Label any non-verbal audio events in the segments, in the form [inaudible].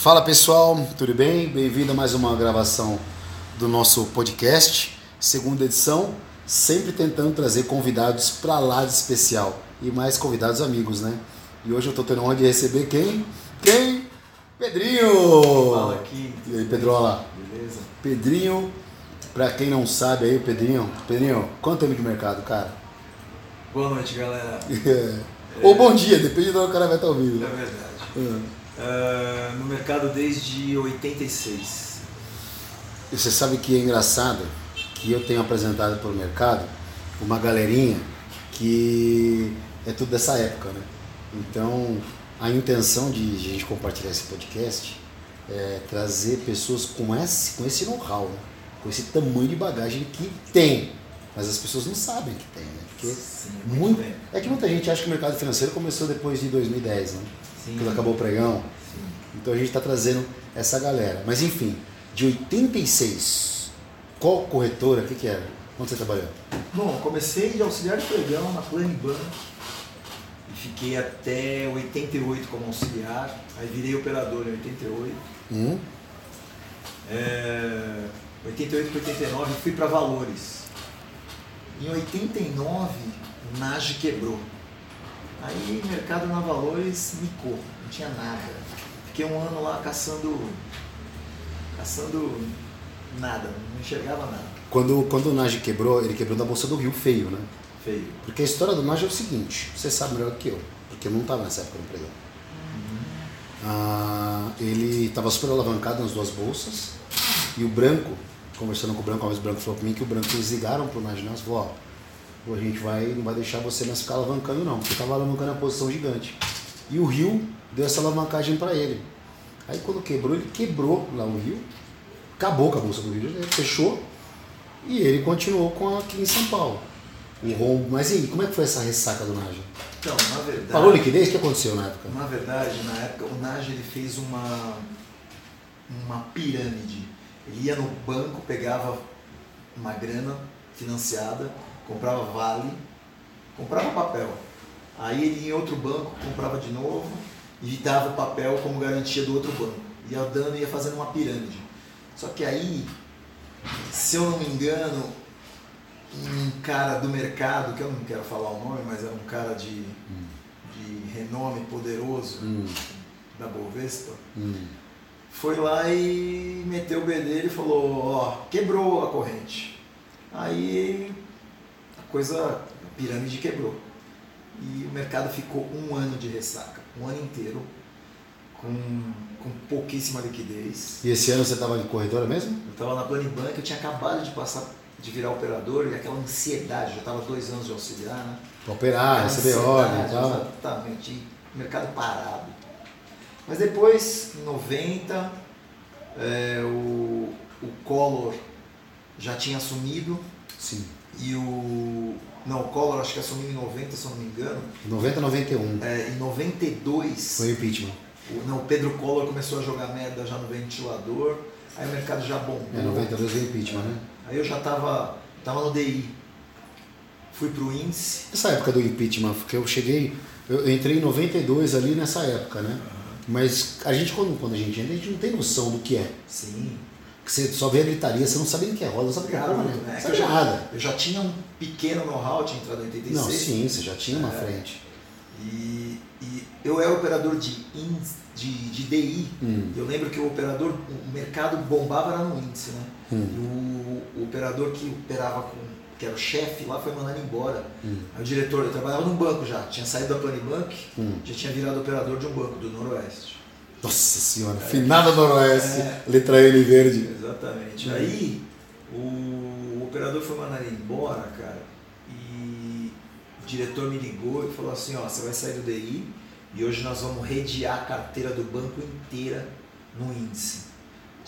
Fala pessoal, tudo bem? Bem-vindo a mais uma gravação do nosso podcast, segunda edição, sempre tentando trazer convidados para lá de especial e mais convidados amigos, né? E hoje eu estou tendo honra de receber quem? Quem? Pedrinho! Fala aqui. E aí, Pedrola? Beleza? Pedrinho, para quem não sabe aí, Pedrinho, Pedrinho, quanto tempo de mercado, cara? Boa noite, galera. [laughs] Ou bom dia, depende de onde o cara vai estar ouvindo. É né? verdade. Ah, no mercado desde 86. E você sabe que é engraçado que eu tenho apresentado para o mercado uma galerinha que é tudo dessa época, né? Então, a intenção de a gente compartilhar esse podcast é trazer pessoas com esse, com esse know-how, né? com esse tamanho de bagagem que tem, mas as pessoas não sabem que tem, né? Porque Sim, muito, bem. é que muita gente acha que o mercado financeiro começou depois de 2010, né? Sim. Quando acabou o pregão. Sim. Então a gente está trazendo essa galera. Mas enfim, de 86, qual corretora, o que, que era? Onde você trabalhou? Bom, comecei de auxiliar de pregão na Planiban e fiquei até 88 como auxiliar. Aí virei operador em 88. Hum? É, 88 para 89 fui para Valores. Em 89, o NAGE quebrou. Aí mercado na Valores micou, não tinha nada. Fiquei um ano lá caçando. caçando nada, não enxergava nada. Quando, quando o Nage quebrou, ele quebrou da Bolsa do Rio feio, né? Feio. Porque a história do Nage é o seguinte, você sabe melhor que eu, porque eu não estava nessa época no pregão. Ah, ele estava super alavancado nas duas bolsas e o Branco, conversando com o Branco, vez o Branco falou para mim que o Branco eles ligaram pro Nage Nelson e falou, ó, a gente vai, não vai deixar você mais ficar alavancando não, porque estava alavancando a posição gigante. E o Rio deu essa alavancagem para ele. Aí quando quebrou, ele quebrou lá o Rio, acabou com a Bolsa do Rio fechou, e ele continuou com aqui em São Paulo. O rombo. Mas e aí, como é que foi essa ressaca do Naja? Então, na verdade. Pagou liquidez? O que aconteceu na época? Na verdade, na época, o Nage ele fez uma, uma pirâmide. Ele ia no banco, pegava uma grana financiada, comprava vale, comprava papel. Aí ele ia em outro banco, comprava de novo e dava o papel como garantia do outro banco. Ia dando e ia fazendo uma pirâmide. Só que aí, se eu não me engano, um cara do mercado, que eu não quero falar o nome, mas era um cara de, de renome poderoso Hum, da Bovespa, hum. foi lá e meteu o B dele e falou, ó, quebrou a corrente. Aí coisa, a pirâmide quebrou. E o mercado ficou um ano de ressaca, um ano inteiro, com, com pouquíssima liquidez. E esse ano você estava de corretora mesmo? Eu estava na Planibank, eu tinha acabado de passar, de virar operador, e aquela ansiedade, já estava dois anos de auxiliar, né? Pra operar, receber ordem e tal. Exatamente, e mercado parado. Mas depois, em 90, é, o, o Collor já tinha assumido Sim. E o. Não, o Collor acho que assumiu em 90, se eu não me engano. 90, 91. É, em 92, Foi o impeachment. o, não, o Pedro Collor começou a jogar merda já no ventilador, aí o mercado já bombou. É, 92 foi o impeachment, né? Aí eu já estava tava no DI. Fui pro índice. Essa época do impeachment, porque eu cheguei, eu eu entrei em 92 ali nessa época, né? Mas a gente, quando, quando a gente entra, a gente não tem noção do que é. Sim. Que você só vê a gritaria, você não sabe nem o que é roda, não sabe o que é roda, né? É sabe eu, já, nada. eu já tinha um pequeno know-how, tinha entrado em 86. Não, sim, você já tinha uma É. frente. E, e eu era operador de, índice- de, de DI. Hum. Eu lembro que o operador, o mercado bombava era no índice, né? Hum. E o, o operador que operava com, que era o chefe lá, foi mandado embora. Hum. Aí o diretor, eu trabalhava num banco já, tinha saído da Planibank, Hum. já tinha virado operador de um banco, do Noroeste. Nossa senhora, finada noroeste, É. letra N verde. Exatamente. Hum. Aí o operador foi mandado embora, cara, e o diretor me ligou e falou assim, ó, você vai sair do DI e hoje nós vamos redear a carteira do banco inteira no índice.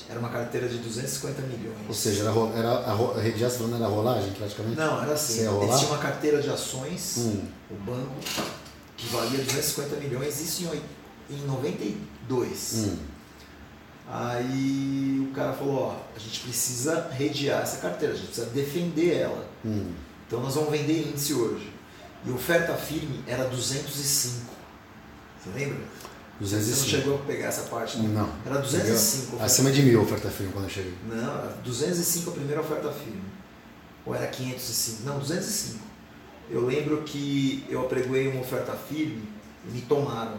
Era uma carteira de 250 milhões. Ou seja, era, era a, a de aço era rolagem praticamente? Não, era assim. Eles tinham uma carteira de ações, Hum. o banco, que valia 250 milhões, isso em, em 92. Hum. Aí o cara falou, ó, a gente precisa redear essa carteira, a gente precisa defender ela. Hum. Então nós vamos vender índice hoje. E oferta firme era 205. Você lembra? Você não 205. chegou a pegar essa parte, não? Não. Era 205. Entendeu? oferta Acima de mil a oferta firme quando eu cheguei. Não, era 205 a primeira oferta firme. Ou era 505? Não, 205. Eu lembro que eu apregoei uma oferta firme e me tomaram.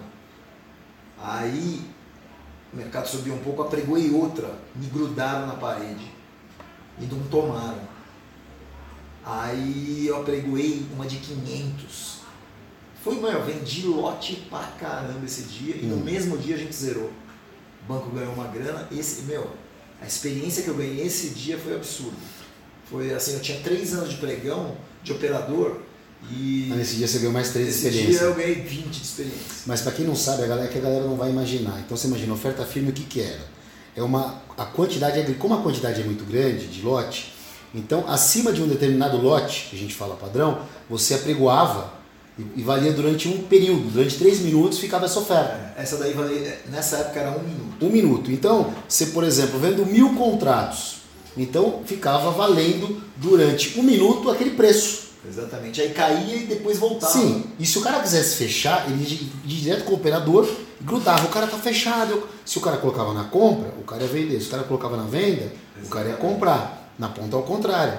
Aí o mercado subiu um pouco, apregoei outra, me grudaram na parede e não tomaram. Aí eu apregoei uma de 500. Foi, mano, eu vendi lote pra caramba esse dia e no Hum. mesmo dia a gente zerou. O banco ganhou uma grana. Esse, meu, a experiência que eu ganhei esse dia foi absurda. Foi assim, eu tinha três anos de pregão, de operador, e nesse dia você ganhou mais três esse dia experiências. eu ganhei 20 de experiência. Mas para quem não sabe, a galera é que a galera não vai imaginar. Então você imagina, oferta firme o que que era? É uma a quantidade é- como a quantidade é muito grande de lote, então acima de um determinado lote, que a gente fala padrão, você apregoava e, e valia durante um período, durante três minutos ficava essa oferta. É, Essa daí valia, nessa época era um minuto. Um minuto. Então, você, por exemplo, vendo mil contratos, então ficava valendo durante um minuto aquele preço. Exatamente. Aí caía e depois voltava. Sim, e se o cara quisesse fechar, ele ia direto com o operador e grudava. O cara tá fechado. Se o cara colocava na compra, o cara ia vender. Se o cara colocava na venda, o cara ia comprar. Na ponta ao contrário.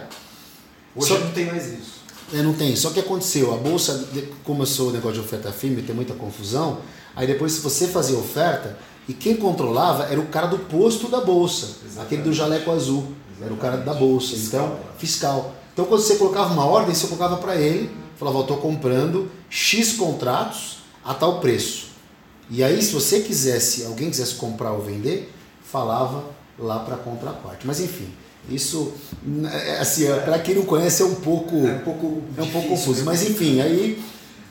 Hoje Só- não tem mais isso. É, não tem. Só que aconteceu, a bolsa começou o negócio de oferta firme, tem muita confusão. Aí depois, se você fazia oferta, e quem controlava era o cara do posto da bolsa, Exatamente. aquele do jaleco azul. Era o cara da bolsa, Fiscal. então, fiscal. Então, quando você colocava uma ordem, você colocava para ele, falava, estou comprando X contratos a tal preço. E aí, se você quisesse, alguém quisesse comprar ou vender, falava lá para a contraparte. Mas enfim, isso, é, assim, para quem não conhece, é um pouco. É um pouco É um pouco confuso, né? mas enfim, aí.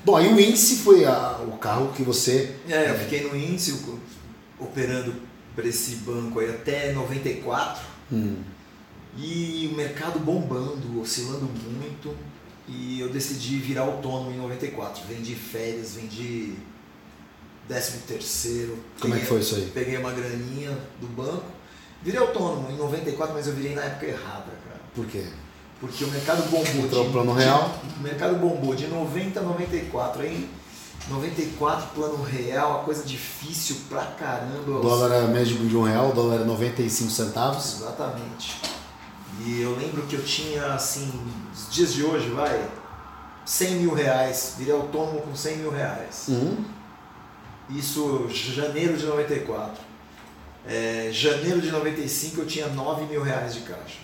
Bom, aí o índice foi a- o carro que você. É, eu fiquei no índice operando para esse banco aí até 94 Hum, e o mercado bombando, oscilando muito e eu decidi virar autônomo em 94. Vendi férias, vendi 13 terceiro. como é que foi isso aí? Peguei uma graninha do banco. Virei autônomo em 94, mas eu virei na época errada, cara. Por quê? Porque o mercado bombou. Entrou de- plano de- real? O mercado bombou de 90 a 94. Aí, 94, plano real, a coisa difícil pra caramba. O dólar era médio de um real, o dólar era 95 centavos. Exatamente. E eu lembro que eu tinha, assim, os dias de hoje, vai, 100 mil reais. Virei autônomo com 100 mil reais. Hum, Isso, janeiro de 94. É, janeiro de 95 eu tinha 9 mil reais de caixa.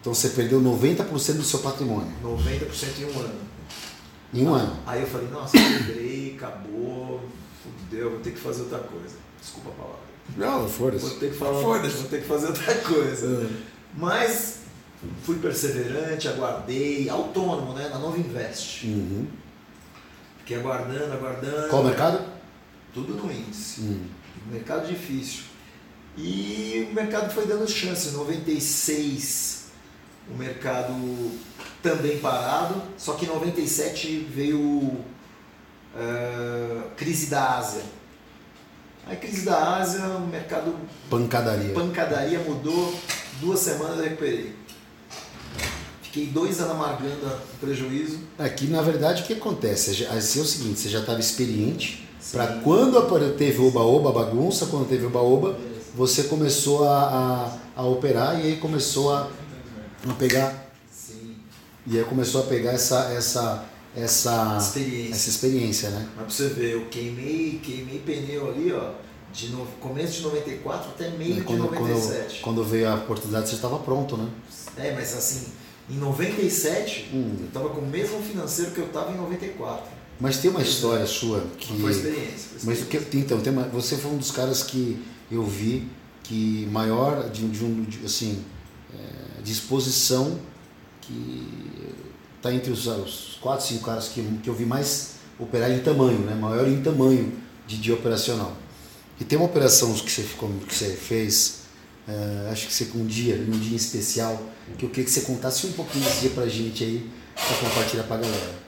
então você perdeu 90% do seu patrimônio 90% em um ano. em um ano. Aí eu falei, nossa, quebrei, acabou, fudeu, vou ter que fazer outra coisa. Desculpa a palavra. Não, Vou foda-se. ter que falar, Foda-se. vou ter que fazer outra coisa. É. Mas fui perseverante, aguardei, autônomo, né? Na Nova Invest. Uhum. Fiquei aguardando, aguardando. Qual o mercado? Tudo no índice. Hum. Mercado difícil. E o mercado foi dando chance. Em 96, o mercado também parado, só que em 97 veio eh, crise da Ásia. A crise da Ásia, o mercado Pancadaria. pancadaria mudou, duas semanas eu recuperei. Fiquei dois anos amargando o prejuízo. Aqui, na verdade, o que acontece? Assim é o seguinte, você já estava experiente, para quando teve oba-oba, bagunça, quando teve oba-oba, você começou a, a, a operar e aí começou a, a pegar, Sim, e aí começou a pegar essa, essa, essa, experiência. essa experiência, né? Mas pra você ver, eu queimei, queimei pneu ali, ó, de no, começo de 94 até meio quando, de quando, 97. quando veio a oportunidade, você estava pronto, né? É, mas assim, em 97, Hum. eu tava com o mesmo financeiro que eu tava em 94. Mas tem uma história sua que... Foi experiência. Foi Mas o que, então, tem uma, você foi um dos caras que eu vi que maior de, de um de, assim é, disposição que está entre os, os quatro, cinco caras que, que eu vi mais operar em tamanho, né? Maior em tamanho de dia operacional. E tem uma operação que você, ficou, que você fez, é, acho que você um dia, um dia especial, que eu queria que você contasse um pouquinho desse dia pra gente aí, pra compartilhar pra galera.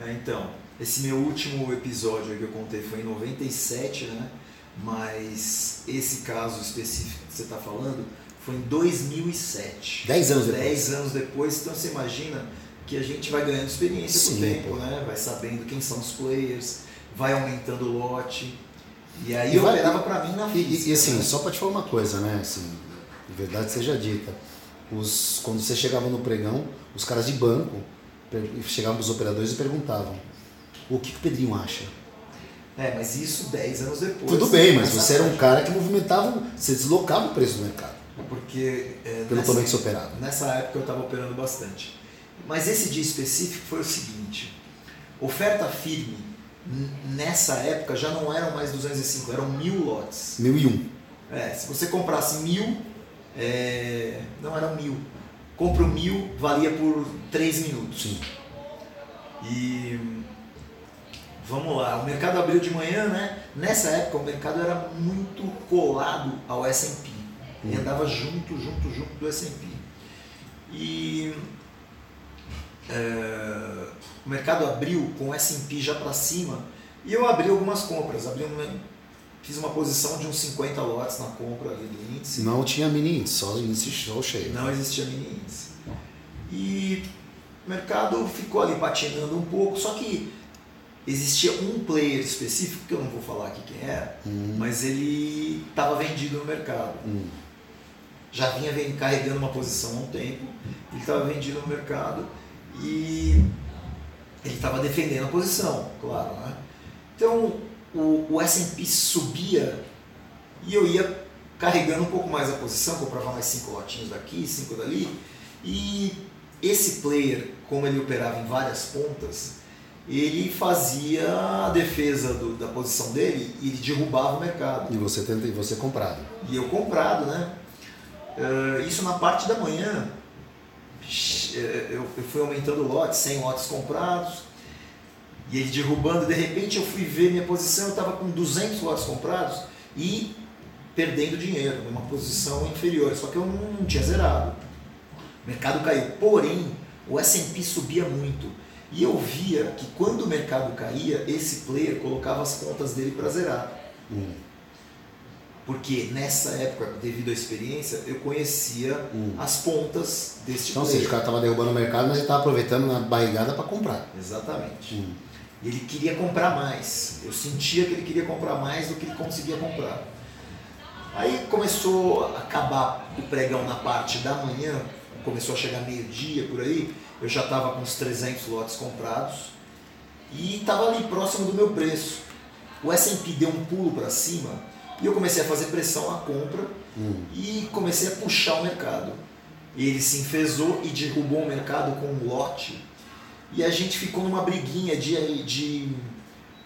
É, então, esse meu último episódio aí que eu contei foi em 97, né? Mas esse caso específico que você está falando foi em 2007. Dez anos depois. Dez anos depois, então você imagina que a gente vai ganhando experiência com Sim, o tempo, pô. né? Vai sabendo quem são os players, vai aumentando o lote. E aí E eu operava para mim na física. e, e assim, né? só para te falar uma coisa, né? Assim, de verdade seja dita. Os, quando você chegava no pregão, os caras de banco chegavam os operadores e perguntavam: o que, que o Pedrinho acha? É, mas isso 10 anos depois. Tudo bem, mas você era um cara que movimentava, você deslocava o preço do mercado, Porque é, pelo nessa, que você operava. nessa época eu estava operando bastante. Mas esse dia específico foi o seguinte: oferta firme nessa época já não eram mais 205, eram mil lotes. Mil e um. É, se você comprasse mil, é, não eram mil. Compra o mil, valia por 3 minutos. Sim. E vamos lá, o mercado abriu de manhã, né? Nessa época o mercado era muito colado ao S&P. Ele Hum. andava junto, junto, junto do S&P. E é, o mercado abriu com o S&P já para cima e eu abri algumas compras. Abri uma- fiz uma posição de uns 50 lotes na compra ali do índice. Não tinha mini índice, só índice só cheio. Não existia mini índice. E o mercado ficou ali patinando um pouco, só que existia um player específico, que eu não vou falar aqui quem era, Hum, mas ele estava vendido no mercado. hum. Já vinha carregando uma posição há um tempo, ele estava vendido no mercado e ele estava defendendo a posição, claro. Né? Então o, o S&P subia e eu ia carregando um pouco mais a posição, comprava mais cinco lotinhos daqui, cinco dali, e esse player, como ele operava em várias pontas, ele fazia a defesa do- da posição dele e ele derrubava o mercado. E você tenta e você comprado. E eu comprado, né? Eh, isso na parte da manhã, eu, fui aumentando lotes, 100 lotes comprados, e ele derrubando, de repente eu fui ver minha posição, eu estava com 200 lotes comprados e perdendo dinheiro, numa posição inferior, só que eu não tinha zerado. O mercado caiu, porém o S&P subia muito. E eu via que quando o mercado caía, esse player colocava as contas dele para zerar. Hum, Porque nessa época, devido à experiência, eu conhecia hum. as pontas deste Então, ou seja, player. o cara estava derrubando o mercado, mas ele estava aproveitando na barrigada para comprar. Exatamente. Hum. Ele queria comprar mais. Eu sentia que ele queria comprar mais do que ele conseguia comprar. Aí começou a acabar o pregão na parte da manhã, começou a chegar meio-dia por aí, eu já estava com uns 300 lotes comprados e estava ali próximo do meu preço. O S&P deu um pulo para cima e eu comecei a fazer pressão na compra Hum. e comecei a puxar o mercado. Ele se enfesou e derrubou o mercado com um lote. E a gente ficou numa briguinha de, de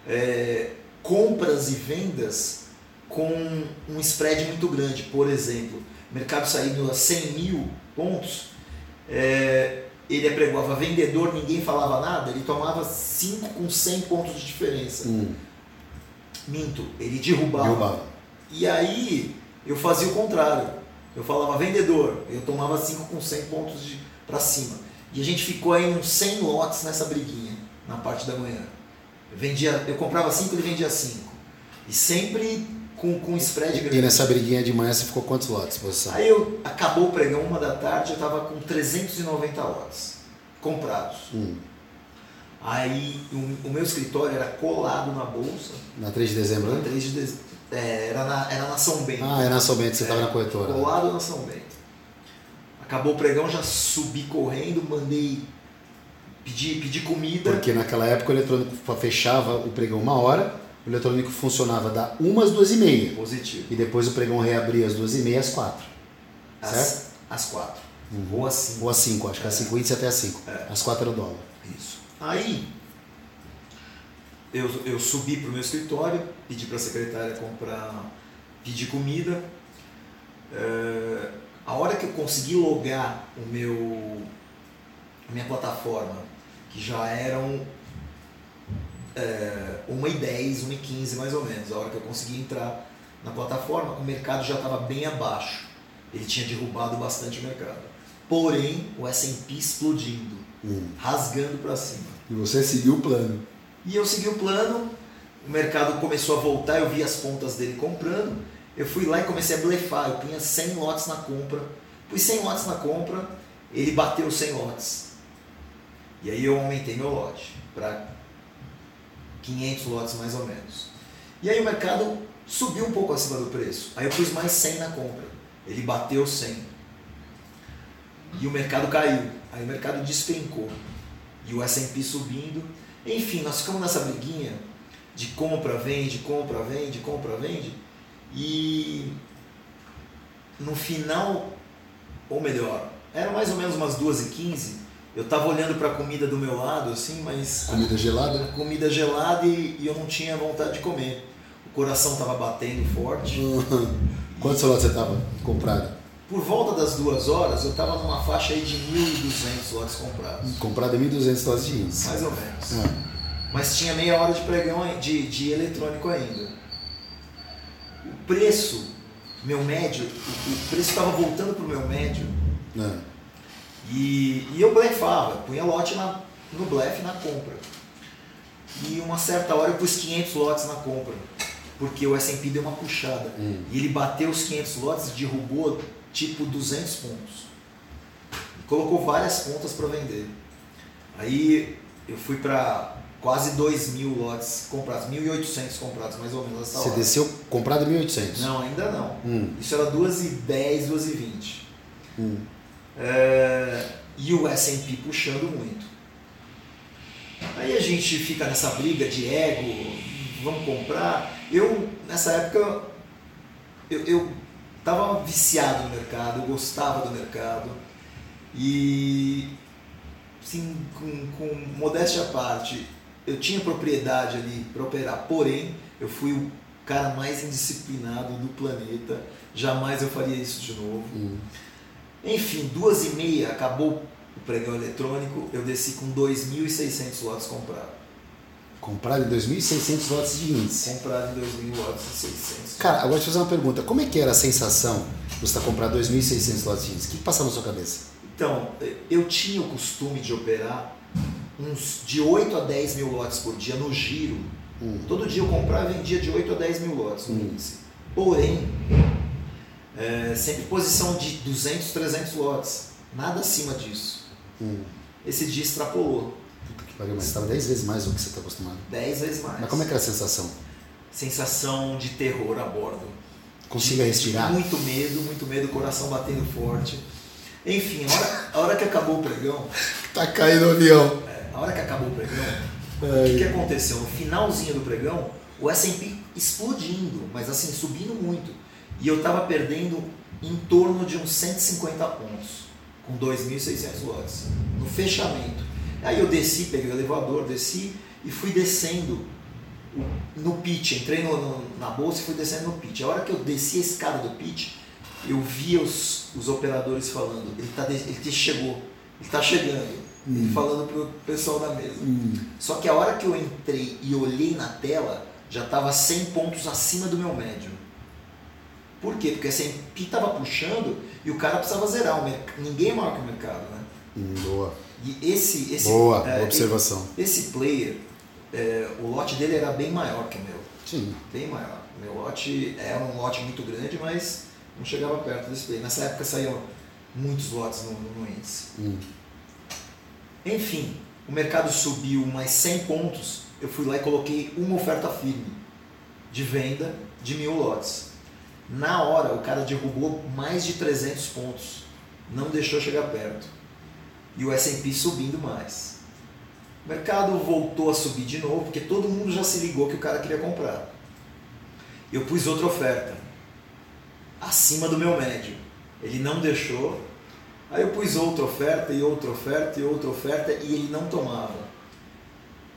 é, compras e vendas com um spread muito grande. Por exemplo, o mercado saindo a 100 mil pontos, é, ele apregoava vendedor, ninguém falava nada, ele tomava 5 com 100 pontos de diferença. Hum. Minto, ele derrubava. Derrubava. E aí eu fazia o contrário. Eu falava vendedor, eu tomava 5 com 100 pontos para cima. E a gente ficou aí uns 100 lotes nessa briguinha na parte da manhã. Eu, vendia, eu comprava 5, ele vendia 5. E sempre com, com spread grande. E nessa briguinha de manhã você ficou quantos lotes, posição? Aí eu acabou o pregão uma da tarde, eu estava com 390 lotes comprados. Hum. Aí o, o meu escritório era colado na bolsa, Na 3 de dezembro, na né? 3 de dez- é, era, na, era na São Bento. Ah, é na São Bento, você estava É, na corretora. Colado na São Bento. Acabou o pregão, já subi correndo, mandei pedir, pedir comida. Porque naquela época o eletrônico fechava o pregão uma hora, o eletrônico funcionava da uma às duas e meia. Positivo. E depois o pregão reabria às duas e meia às quatro. Certo? Às, quatro. Ou às cinco. Ou às cinco, acho que às cinco índice até às cinco. É. Às quatro era o dólar. Isso. Aí, eu, eu subi para o meu escritório, pedi para a secretária comprar, pedir comida. É, a hora que eu consegui logar o meu, a minha plataforma, que já eram é, 1h10, 1h15 mais ou menos, a hora que eu consegui entrar na plataforma, o mercado já estava bem abaixo. Ele tinha derrubado bastante o mercado. Porém, o S&P explodindo Hum. rasgando para cima. E você seguiu o plano. E eu segui o plano, o mercado começou a voltar, eu vi as pontas dele comprando, eu fui lá e comecei a blefar, eu punha 100 lotes na compra, pus 100 lotes na compra, ele bateu 100 lotes. E aí eu aumentei meu lote para 500 lotes mais ou menos. E aí o mercado Subiu um pouco acima do preço. Aí eu pus mais 100 na compra. Ele bateu 100. E o mercado caiu. Aí o mercado despencou. E o S&P subindo. Enfim, nós ficamos nessa briguinha de compra, vende, compra, vende, compra, vende. E no final, ou melhor, era mais ou menos umas 2h15, eu tava olhando para a comida do meu lado, assim, mas. Comida gelada? Comida gelada e, e, eu não tinha vontade de comer. O coração tava batendo forte. [laughs] Quantos lotes você tava comprado? Por volta das duas horas, eu tava numa faixa aí de 1.200 lotes comprados. Comprado 1.200 lotes de jeans. Mais ou menos. É. Mas tinha meia hora de pregão de, de eletrônico ainda. O preço, meu médio, o, preço estava voltando pro meu médio. É e, e eu blefava, punha lote na, no blefe na compra. E uma certa hora eu pus 500 lotes na compra, porque o S&P deu uma puxada. Hum. E ele bateu os 500 lotes e derrubou tipo 200 pontos. E colocou várias contas para vender. Aí eu fui para quase 2 mil lotes comprados, 1.800 comprados mais ou menos nessa Você hora. desceu comprado 1.800? Não, ainda não. Hum. Isso era 2,10, 2,20. Hum. É, e o S&P puxando muito. Aí a gente fica nessa briga de ego, vamos comprar. Eu, nessa época, eu, eu tava viciado no mercado, eu gostava do mercado. E, assim, com, com modéstia à parte, eu tinha propriedade ali para operar, porém, eu fui o cara mais indisciplinado do planeta. Jamais eu faria isso de novo. Hum. Enfim, duas e meia, acabou o pregão eletrônico, eu desci com 2.600 lotes comprados. Comprado em 2.600 lotes de índice. Comprado em 2.000 lotes e 600. Cara, agora deixa eu fazer uma pergunta. Como é que era a sensação de você comprando 2.600 lotes de índice? O que, que passava na sua cabeça? Então, eu tinha o costume de operar uns de 8 a 10 mil lotes por dia no giro. Hum. Todo dia eu comprava e vendia de 8 a 10 mil lotes no hum. índice. Porém, é, sempre posição de 200, 300 lotes, nada acima disso. Hum. Esse dia extrapolou. Puta que pariu, mas estava 10 vezes mais do que você está acostumado. 10 vezes mais. Mas como é que era a sensação? Sensação de terror a bordo. Consiga de, respirar? De muito medo, muito medo, coração batendo forte. Enfim, a hora, a hora que acabou o pregão. tá caindo o avião. É, a hora que acabou o pregão, o que, aconteceu? No finalzinho do pregão, o SP explodindo, mas assim, subindo muito. E eu estava perdendo em torno de uns 150 pontos, com 2.600 lotes, no fechamento. Aí eu desci, peguei o elevador, desci e fui descendo no pitch. Entrei no, no, na bolsa e fui descendo no pitch. A hora que eu desci a escada do pitch, eu via os, os operadores falando: ele, tá, ele chegou, ele está chegando. Hum. Falando pro pessoal da mesa. Hum. Só que a hora que eu entrei e olhei na tela, já estava 100 pontos acima do meu médio. Por quê? Porque a S&P estava puxando e o cara precisava zerar. O Ninguém é maior que o mercado, né? Hum, boa. E esse, esse, boa é, observação. Esse, esse player, é, o lote dele era bem maior que o meu. Sim. Bem maior. Meu lote era um lote muito grande, mas não chegava perto desse player. Nessa época saíam muitos lotes no, no índice. Hum. Enfim, o mercado subiu mais 100 pontos. Eu fui lá e coloquei uma oferta firme de venda de mil lotes. Na hora, o cara derrubou mais de 300 pontos. Não deixou chegar perto. E o S&P subindo mais. O mercado voltou a subir de novo, porque todo mundo já se ligou que o cara queria comprar. Eu pus outra oferta. Acima do meu médio. Ele não deixou. Aí eu pus outra oferta e outra oferta e outra oferta e ele não tomava.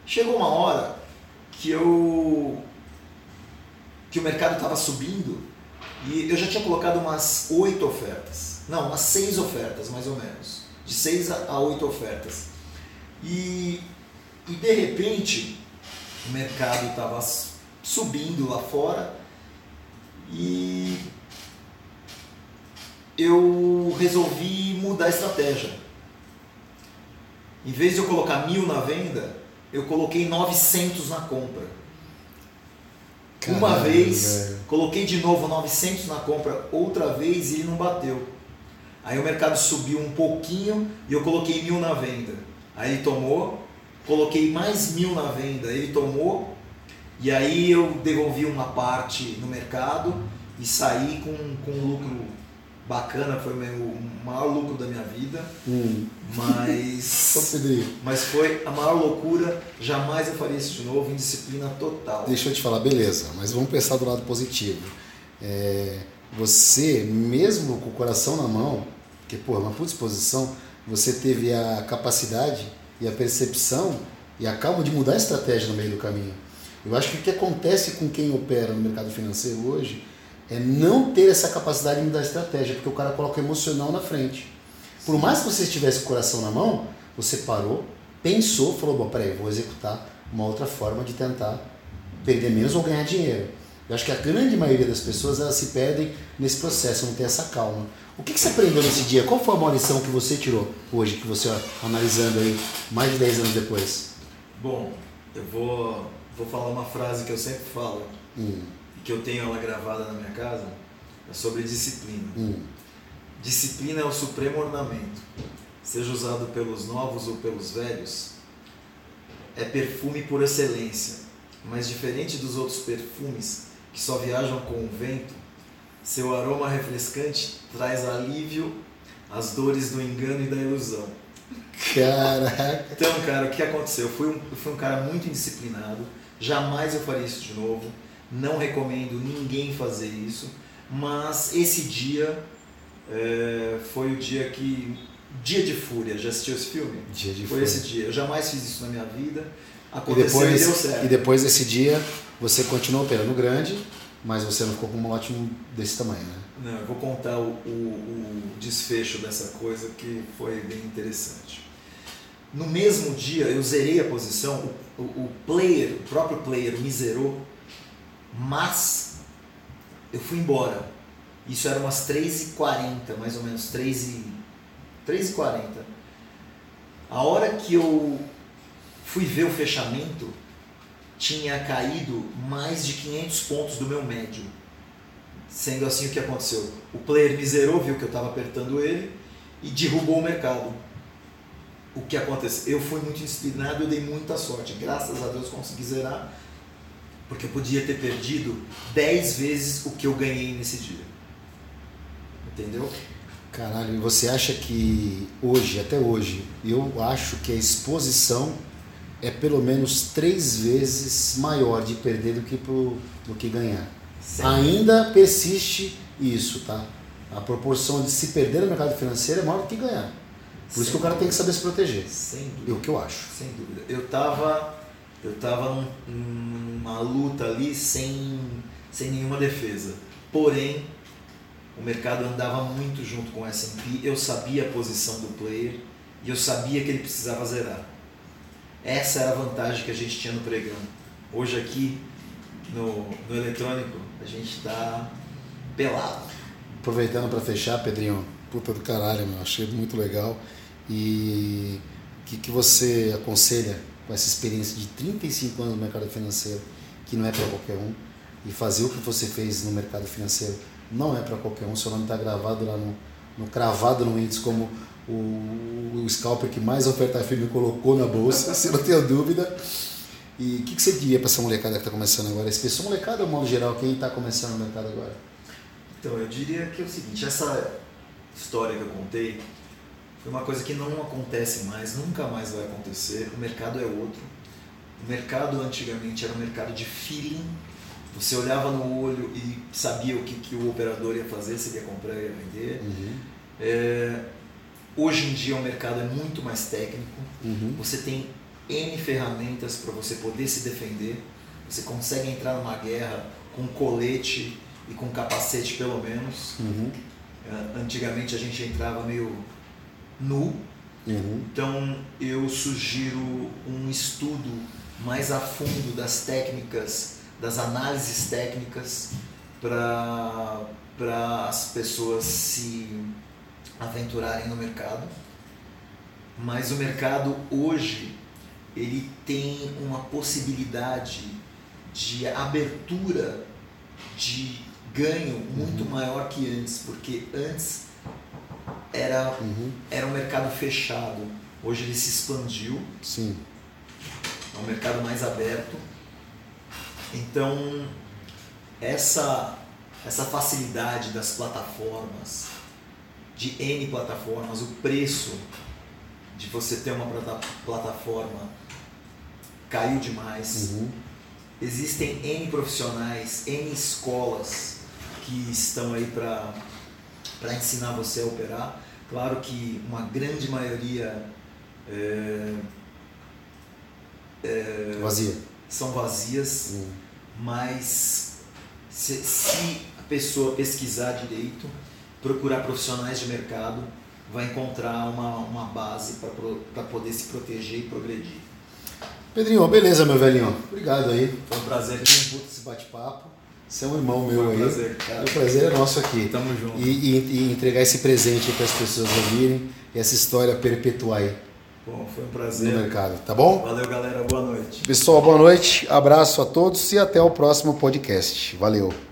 Chegou uma hora que eu que o mercado estava subindo e eu já tinha colocado umas oito ofertas. Não, umas seis ofertas, mais ou menos. De seis a oito ofertas. E, e de repente, o mercado estava subindo lá fora e eu resolvi mudar a estratégia. Em vez de eu colocar mil na venda, eu coloquei 900 na compra. Uma vez, velho. coloquei de novo 900 na compra, outra vez e ele não bateu. Aí o mercado subiu um pouquinho e eu coloquei mil na venda. Aí ele tomou, coloquei mais mil na venda, ele tomou E aí eu devolvi uma parte no mercado e saí com, com um lucro bacana, foi o meu o maior lucro da minha vida, Hum. mas, [laughs] mas foi a maior loucura, jamais eu faria isso de novo, indisciplina total. deixa eu te falar, beleza, mas vamos pensar do lado positivo. É, você, mesmo com o coração na mão, que pô, é uma puta disposição, você teve a capacidade e a percepção e a calma de mudar a estratégia no meio do caminho. Eu acho que o que acontece com quem opera no mercado financeiro hoje é não ter essa capacidade de mudar a estratégia, porque o cara coloca o emocional na frente. Por mais que você estivesse com o coração na mão, você parou, pensou, falou, bom, peraí, vou executar uma outra forma de tentar perder menos ou ganhar dinheiro. Eu acho que a grande maioria das pessoas elas se perdem nesse processo, não tem essa calma. O que, que você aprendeu nesse dia? Qual foi a maior lição que você tirou hoje, que você, ó, analisando aí, mais de 10 anos depois? Bom, eu vou, vou falar uma frase que eu sempre falo Hum, e que eu tenho ela gravada na minha casa, é sobre disciplina. hum, Disciplina é o supremo ornamento, seja usado pelos novos ou pelos velhos, é perfume por excelência, mas diferente dos outros perfumes que só viajam com o vento, seu aroma refrescante traz alívio às dores do engano e da ilusão. Caraca. Então, cara, o que aconteceu? Eu fui um, eu fui um cara muito indisciplinado, jamais eu faria isso de novo, não recomendo ninguém fazer isso, mas esse dia é, foi o dia que. Dia de Fúria, já assistiu esse filme? Dia de foi fúria. esse dia. Eu jamais fiz isso na minha vida. E Aconteceu e, deu depois, certo. e depois desse dia, você continuou operando grande, mas você não ficou com um lote desse tamanho, né? Não, eu vou contar o, o- desfecho dessa coisa que foi bem interessante. No mesmo dia, eu zerei a posição, o, o, player, o próprio player me zerou, mas eu fui embora. Isso era umas 3h40, mais ou menos, 3 e 3h40. A hora que eu fui ver o fechamento, tinha caído mais de 500 pontos do meu médio. Sendo assim, o que aconteceu? O player me zerou, viu que eu estava apertando ele e derrubou o mercado. O que aconteceu? Eu fui muito disciplinado, eu dei muita sorte. Graças a Deus consegui zerar, porque eu podia ter perdido 10 vezes o que eu ganhei nesse dia. Entendeu? Caralho, e você acha que hoje, até hoje, eu acho que a exposição é pelo menos três vezes maior de perder do que, pro, do que ganhar. Ainda persiste isso, tá? A proporção de se perder no mercado financeiro é maior do que ganhar. Por isso que o cara tem que saber se proteger. Sem É dúvida. o que eu acho. Sem dúvida. Eu tava, eu tava num- numa luta ali sem, sem nenhuma defesa. Porém, o mercado andava muito junto com o S&P. Eu sabia a posição do player e eu sabia que ele precisava zerar. Essa era a vantagem que a gente tinha no pregão. Hoje aqui no, no eletrônico a gente está pelado. Aproveitando para fechar, Pedrinho, puta do caralho, meu, achei muito legal. E o que, que você aconselha com essa experiência de 35 anos no mercado financeiro, que não é para qualquer um, e fazer o que você fez no mercado financeiro não é para qualquer um, seu nome está gravado lá no, no cravado no índice como o, o scalper que mais oferta firme colocou na bolsa, [laughs] você não tem dúvida. E o que, que você diria para essa molecada que está começando agora? Esse pessoal molecada, de modo geral, quem está começando no mercado agora? Então, eu diria que é o seguinte, essa história que eu contei foi uma coisa que não acontece mais, nunca mais vai acontecer. O mercado é outro. O mercado antigamente era um mercado de feeling. Você olhava no olho e sabia o que, que o operador ia fazer, se ele ia comprar ou ia vender. Uhum. É, hoje em dia o mercado é muito mais técnico. Uhum. Você tem N ferramentas para você poder se defender. Você consegue entrar numa guerra com colete e com capacete pelo menos. Uhum. Eh, Antigamente a gente entrava meio nu, Uhum. então eu sugiro um estudo mais a fundo das técnicas, das análises técnicas para as pessoas se aventurarem no mercado. Mas o mercado hoje ele tem uma possibilidade de abertura de ganho muito maior que antes, porque antes era, Uhum. era um mercado fechado. Hoje ele se expandiu, Sim. é um mercado mais aberto. Então, essa, essa facilidade das plataformas, de N plataformas, o preço de você ter uma plataforma caiu demais. Uhum. Existem N profissionais, N escolas que estão aí para ensinar você a operar. Claro que uma grande maioria é, é, Vazia. São vazias, uhum. mas se, se a pessoa pesquisar direito, procurar profissionais de mercado, vai encontrar uma, uma base para poder se proteger e progredir. Pedrinho, beleza, meu velhinho. Obrigado aí. Foi um prazer. Foi um puto esse bate-papo. Você é um irmão meu Foi um aí. Prazer, cara. O prazer é nosso aqui. Tamo junto. E, e, e entregar esse presente para as pessoas ouvirem e essa história perpetuar aí. Bom, foi um prazer. No mercado, tá bom? Valeu, galera. Boa noite. Pessoal, boa noite. Abraço a todos e até o próximo podcast. Valeu.